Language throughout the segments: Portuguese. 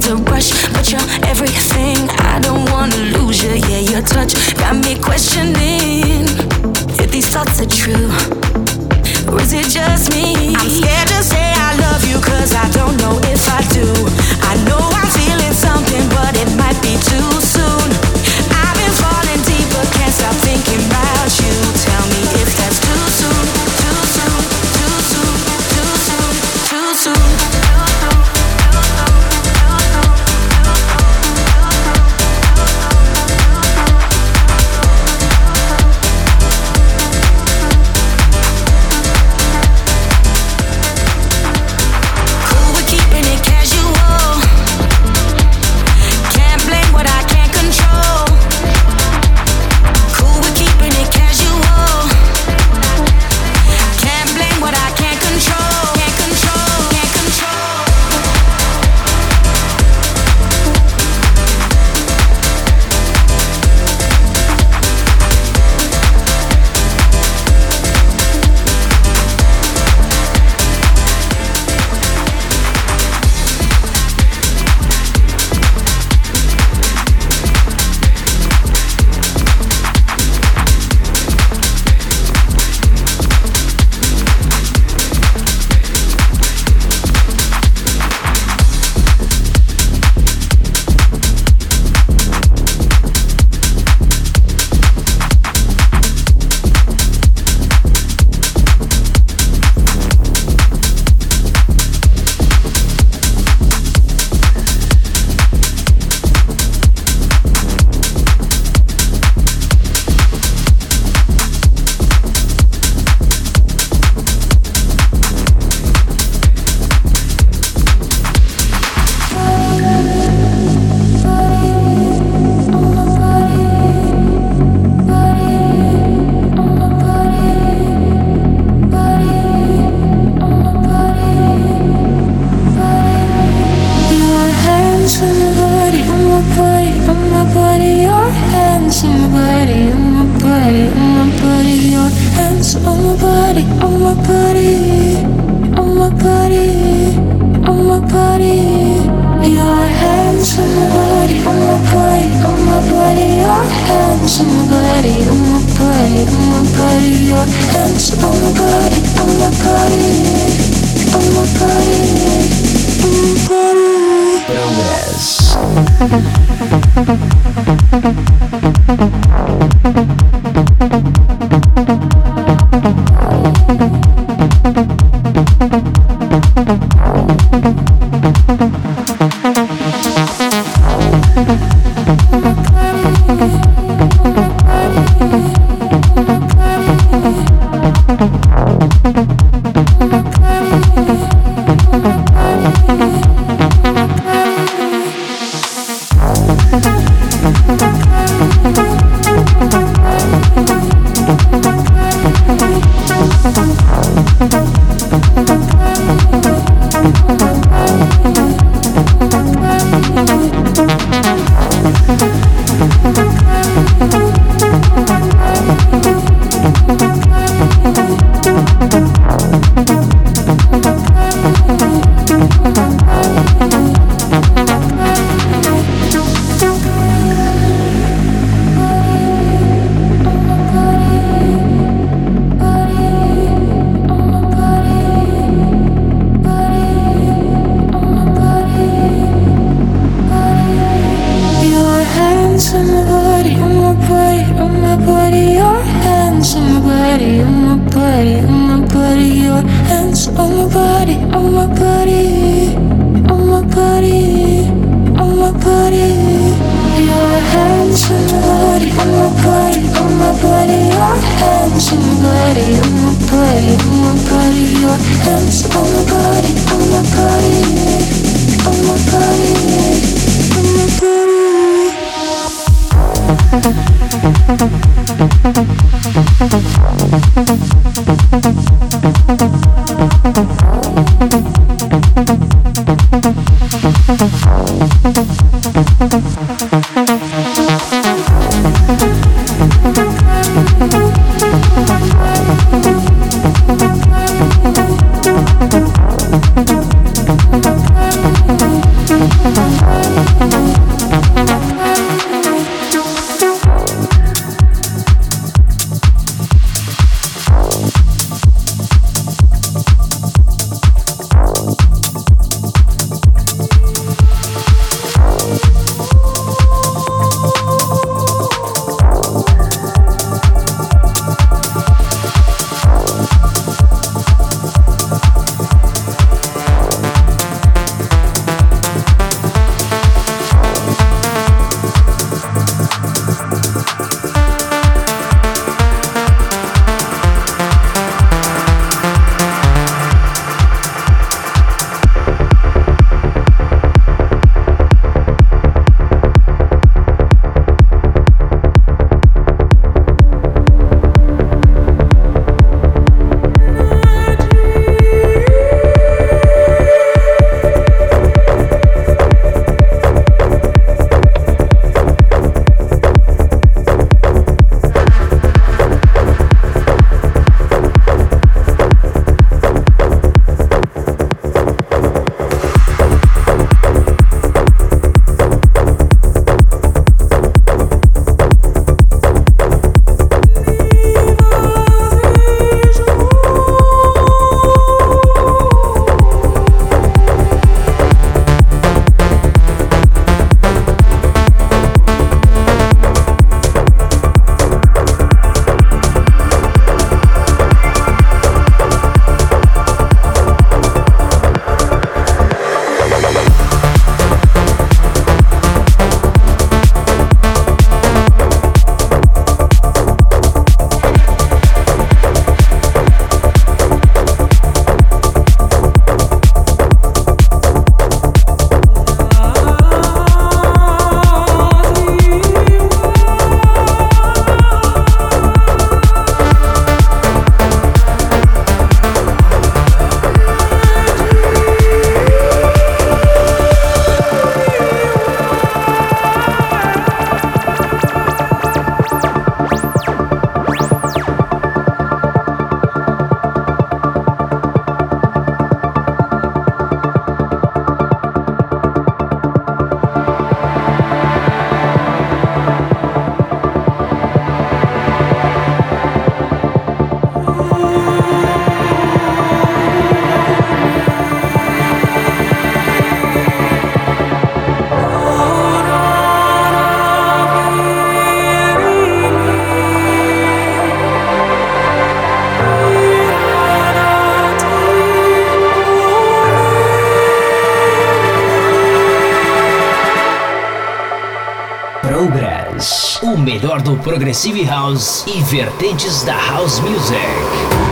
scared to rush, but you're everything. I don't wanna lose you, yeah, your touch got me questioning if these thoughts are true. Or is it just me? I'm scared to say I love you, cause I don't know if I do. Do Progressive House e vertentes da House Music.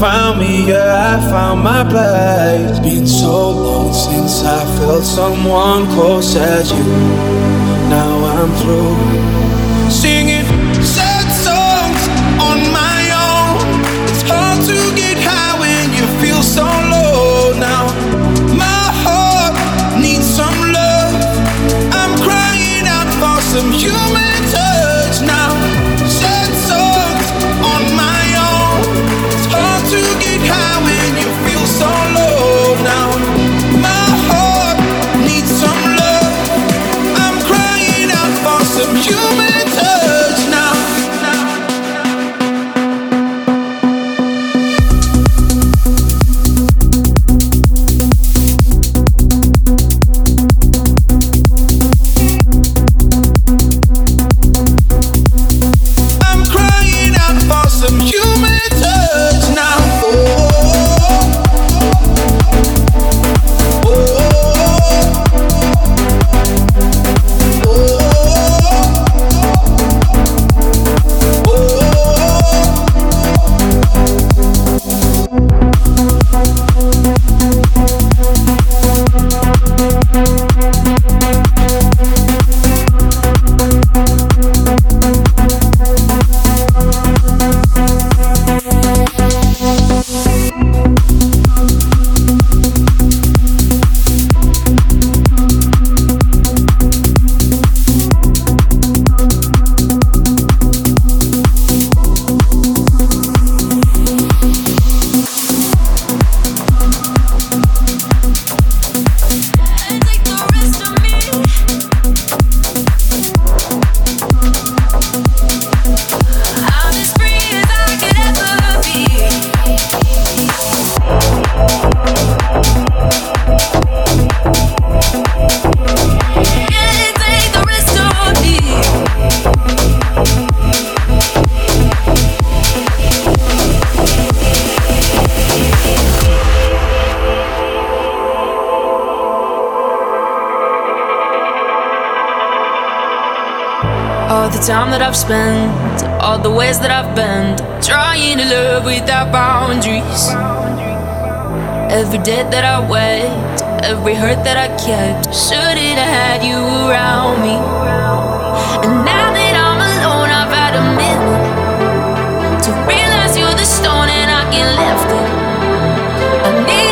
found me, yeah, I found my place. Been so long since I felt someone close as you. Now I'm through. love without boundaries. Every debt that I wept, every hurt that I kept, shouldn't have had you around me. And now that I'm alone, I've had a minute to realize you're the stone and I can lift it. I need.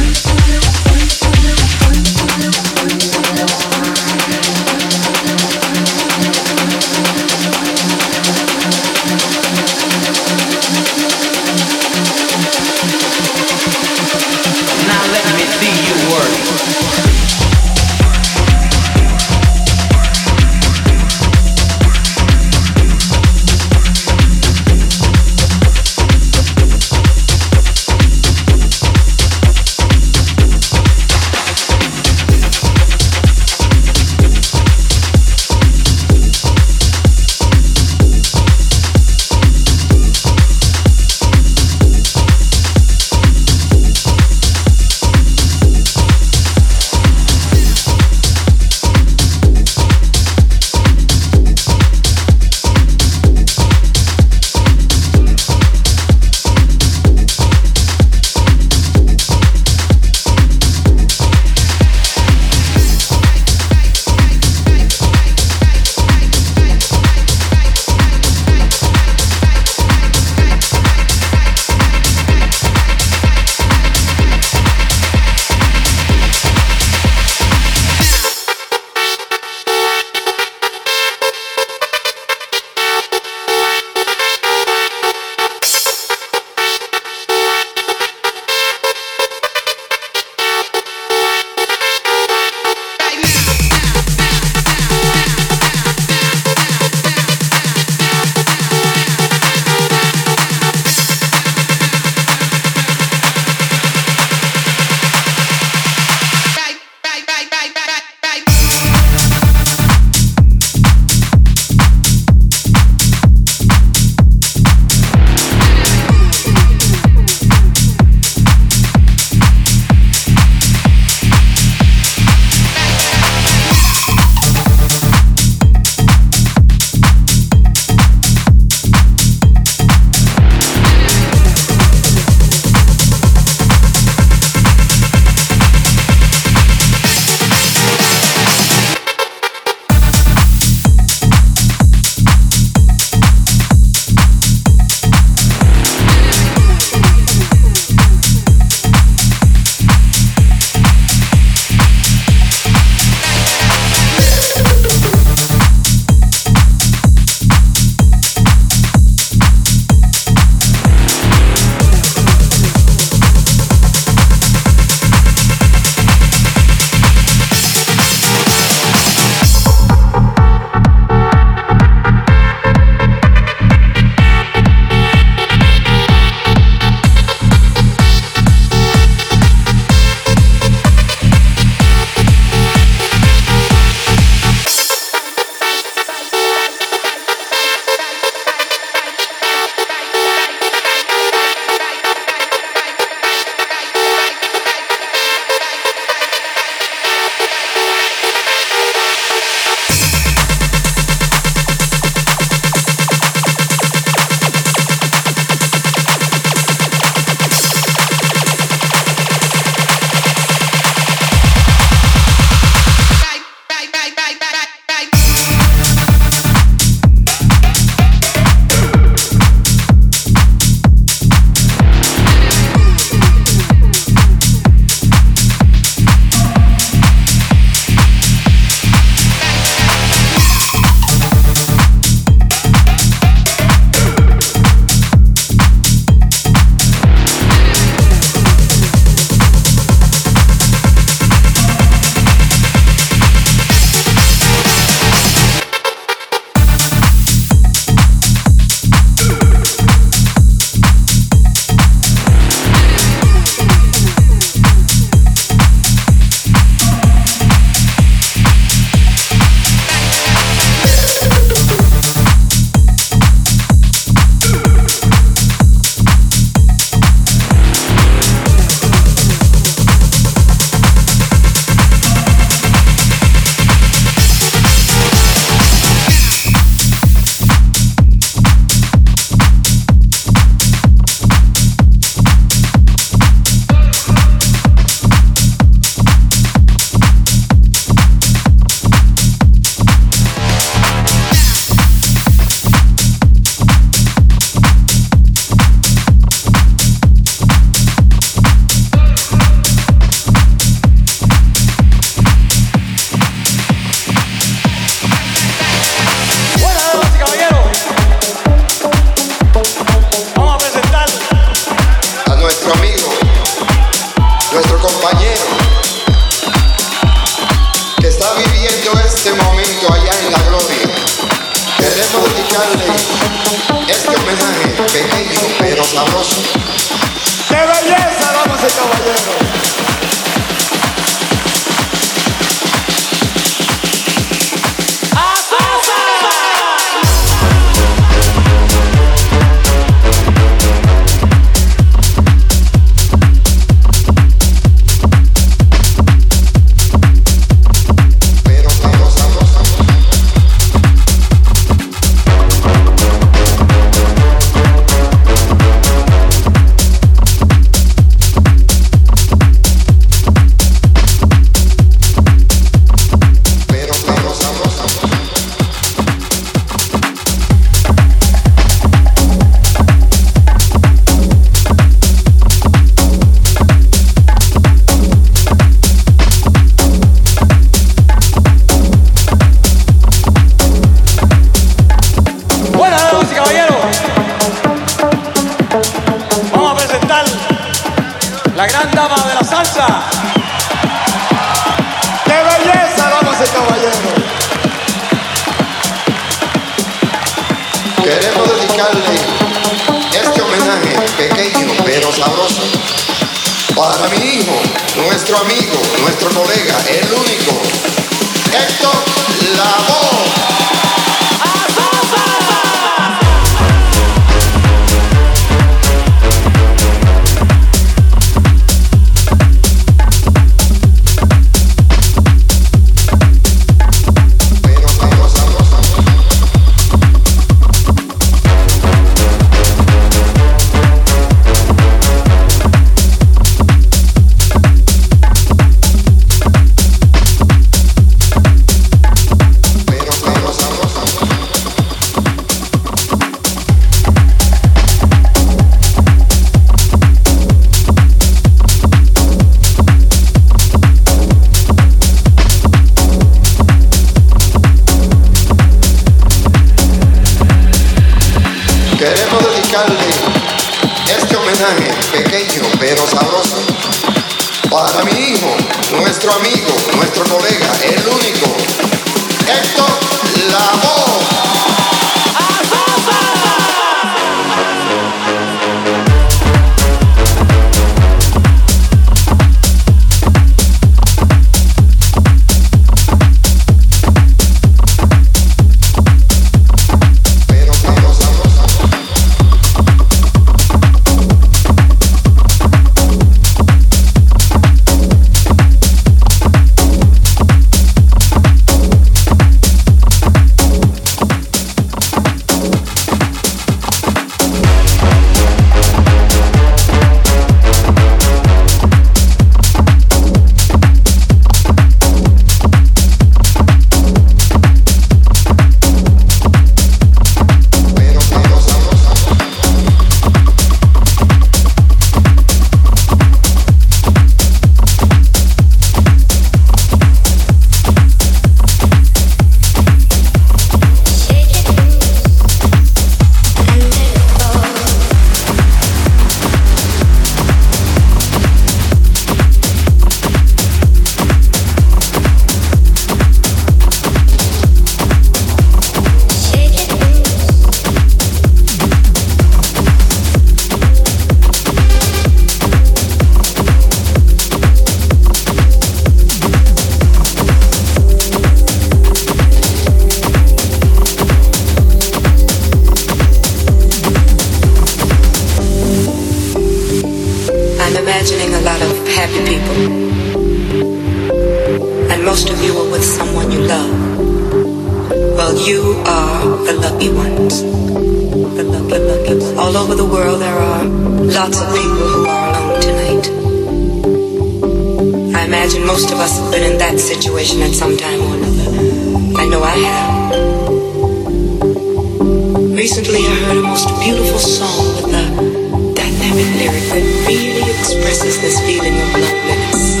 Recently, I heard a most beautiful song with a dynamic lyric that really expresses this feeling of loneliness.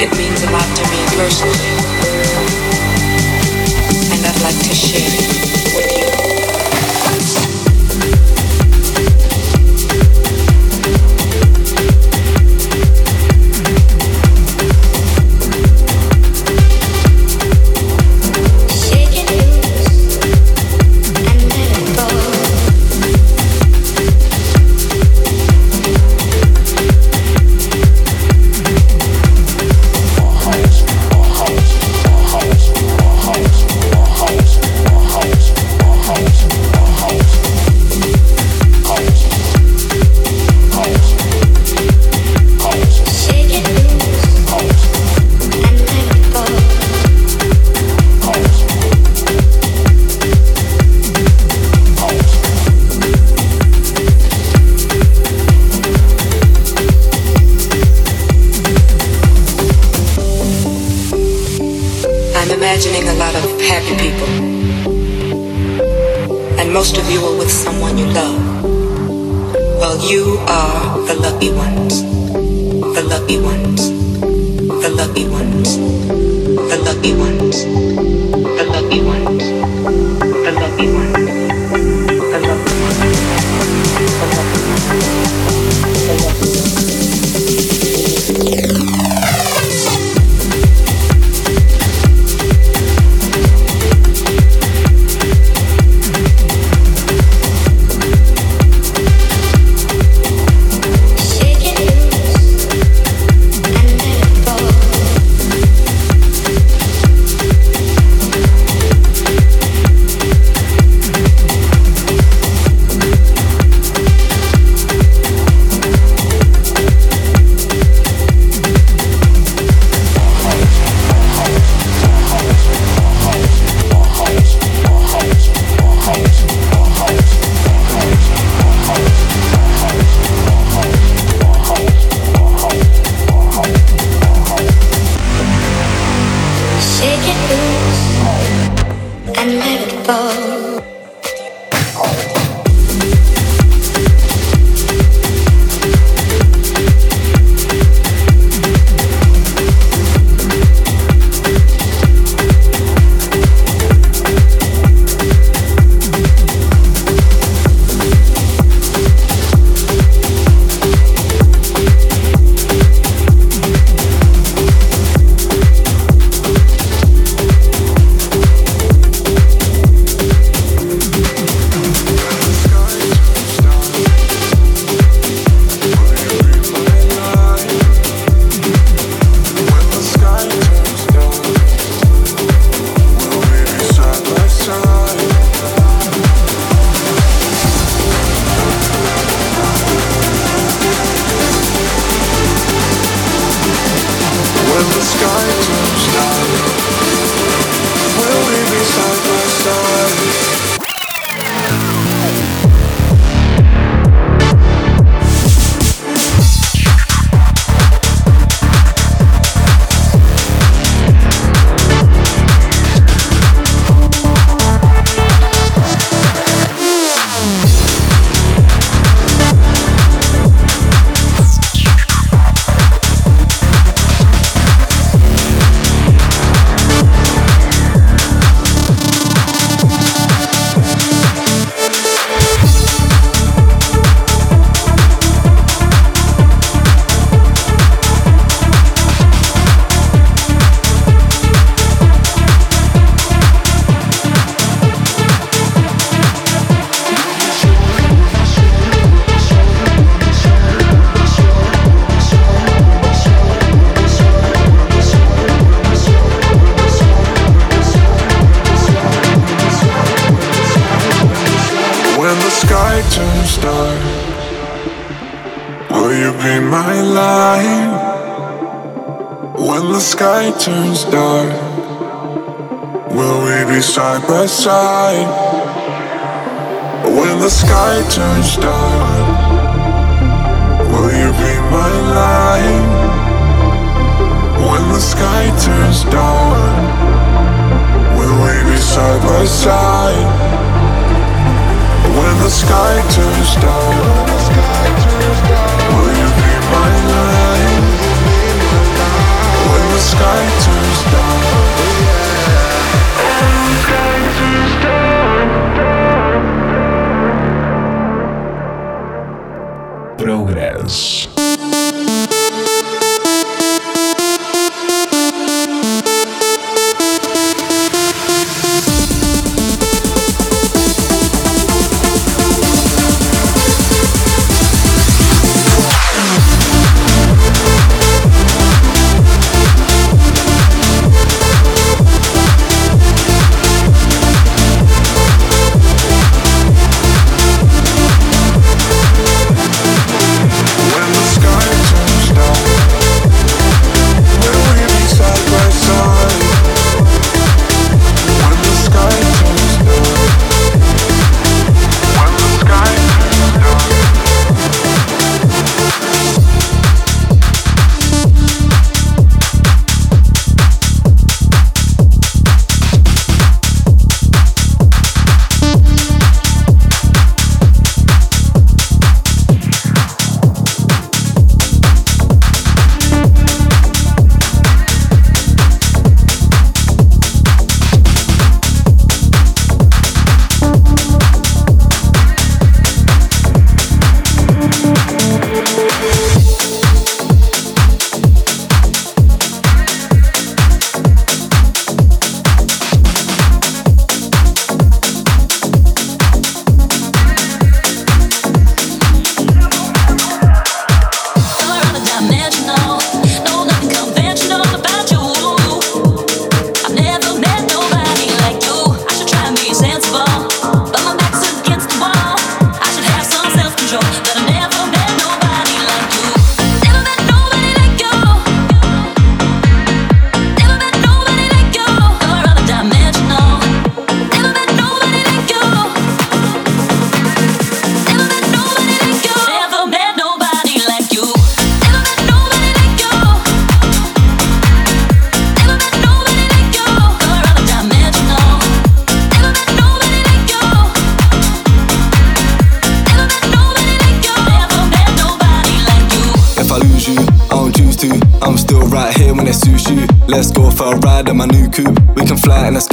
It means a lot to me personally.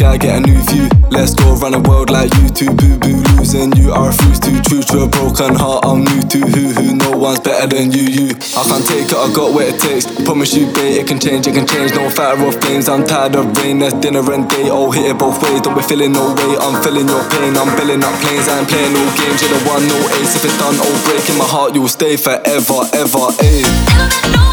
In get a new view. Let's go around the world like you two. Boo boo, losing you are a fuse to. True to a broken heart, I'm new to. Who who, no one's better than you. You, I can't take it, I got what it takes. Promise you, babe, it can change, it can change. No fire of flames, I'm tired of rain. There's dinner and day, all hit it both ways. Don't be feeling no way, I'm feeling your pain. I'm billing up planes, I ain't playing no games. You're the one, no ace. If it's done, oh breaking my heart, you will stay forever, ever, eh. ayy.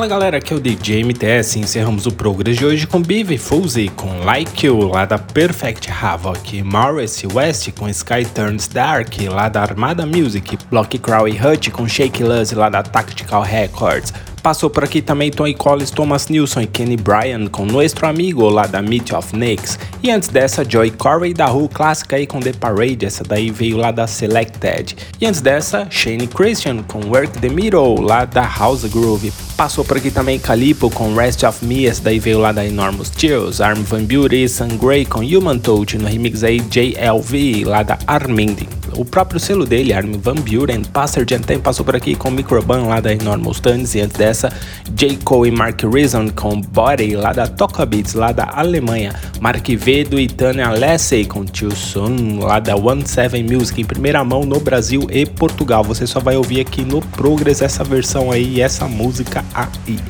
Fala galera, aqui é o DJ MTS e encerramos o Progress de hoje com Bive Fuzzy com Like You lá da Perfect Havoc, Morris West com Sky Turns Dark lá da Armada Music, Block Crow e Hutch com Shake Luz lá da Tactical Records, Passou por aqui também Tony Collins, Thomas Nilsson e Kenny Bryan com Nuestro Amigo lá da Meet of Knicks. E antes dessa, Joy Corey da Who clássica aí com The Parade, essa daí veio lá da Selected. E antes dessa, Shane Christian com Work the Middle lá da House Groove. Passou por aqui também Calipo com Rest of Me, essa daí veio lá da Enormous Chills. Arm Van Beauty Sun Gray com Human Touch no remix aí JLV lá da Arminding. O próprio selo dele, Armin Van Buren, Pastor Gentile passou por aqui com Microban lá da Enormous Tunes e antes dessa, J. Cole e Mark Reason com Body lá da Toca Beats lá da Alemanha, Mark Vedo e Tanya Lessey com Tio Sun lá da One Seven Music em primeira mão no Brasil e Portugal. Você só vai ouvir aqui no Progress essa versão aí essa música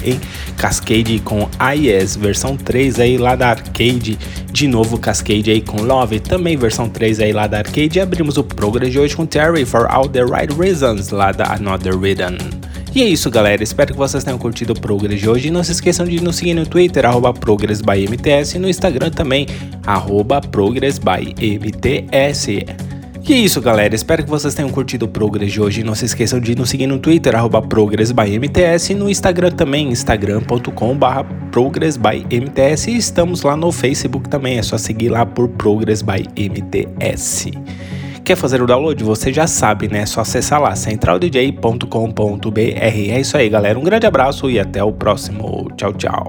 em Cascade com IS, versão 3 aí lá da Arcade, de novo Cascade aí com Love, também versão 3 aí lá da Arcade e abrimos o Progress de hoje com Terry for All the Right Reasons, lá da Another Rhythm. E é isso, galera. Espero que vocês tenham curtido o Progress de hoje. E não se esqueçam de nos seguir no Twitter, arroba ProgressByMTS, e no Instagram também, arroba ProgressByMTS. E é isso, galera. Espero que vocês tenham curtido o Progress de hoje. Não se esqueçam de nos seguir no Twitter, ProgressByMTS, e no Instagram também, instagram.com.br ProgressByMTS. E estamos lá no Facebook também, é só seguir lá por ProgressByMTS. Quer fazer o download? Você já sabe, né? É só acessar lá centraldj.com.br. É isso aí, galera. Um grande abraço e até o próximo. Tchau, tchau.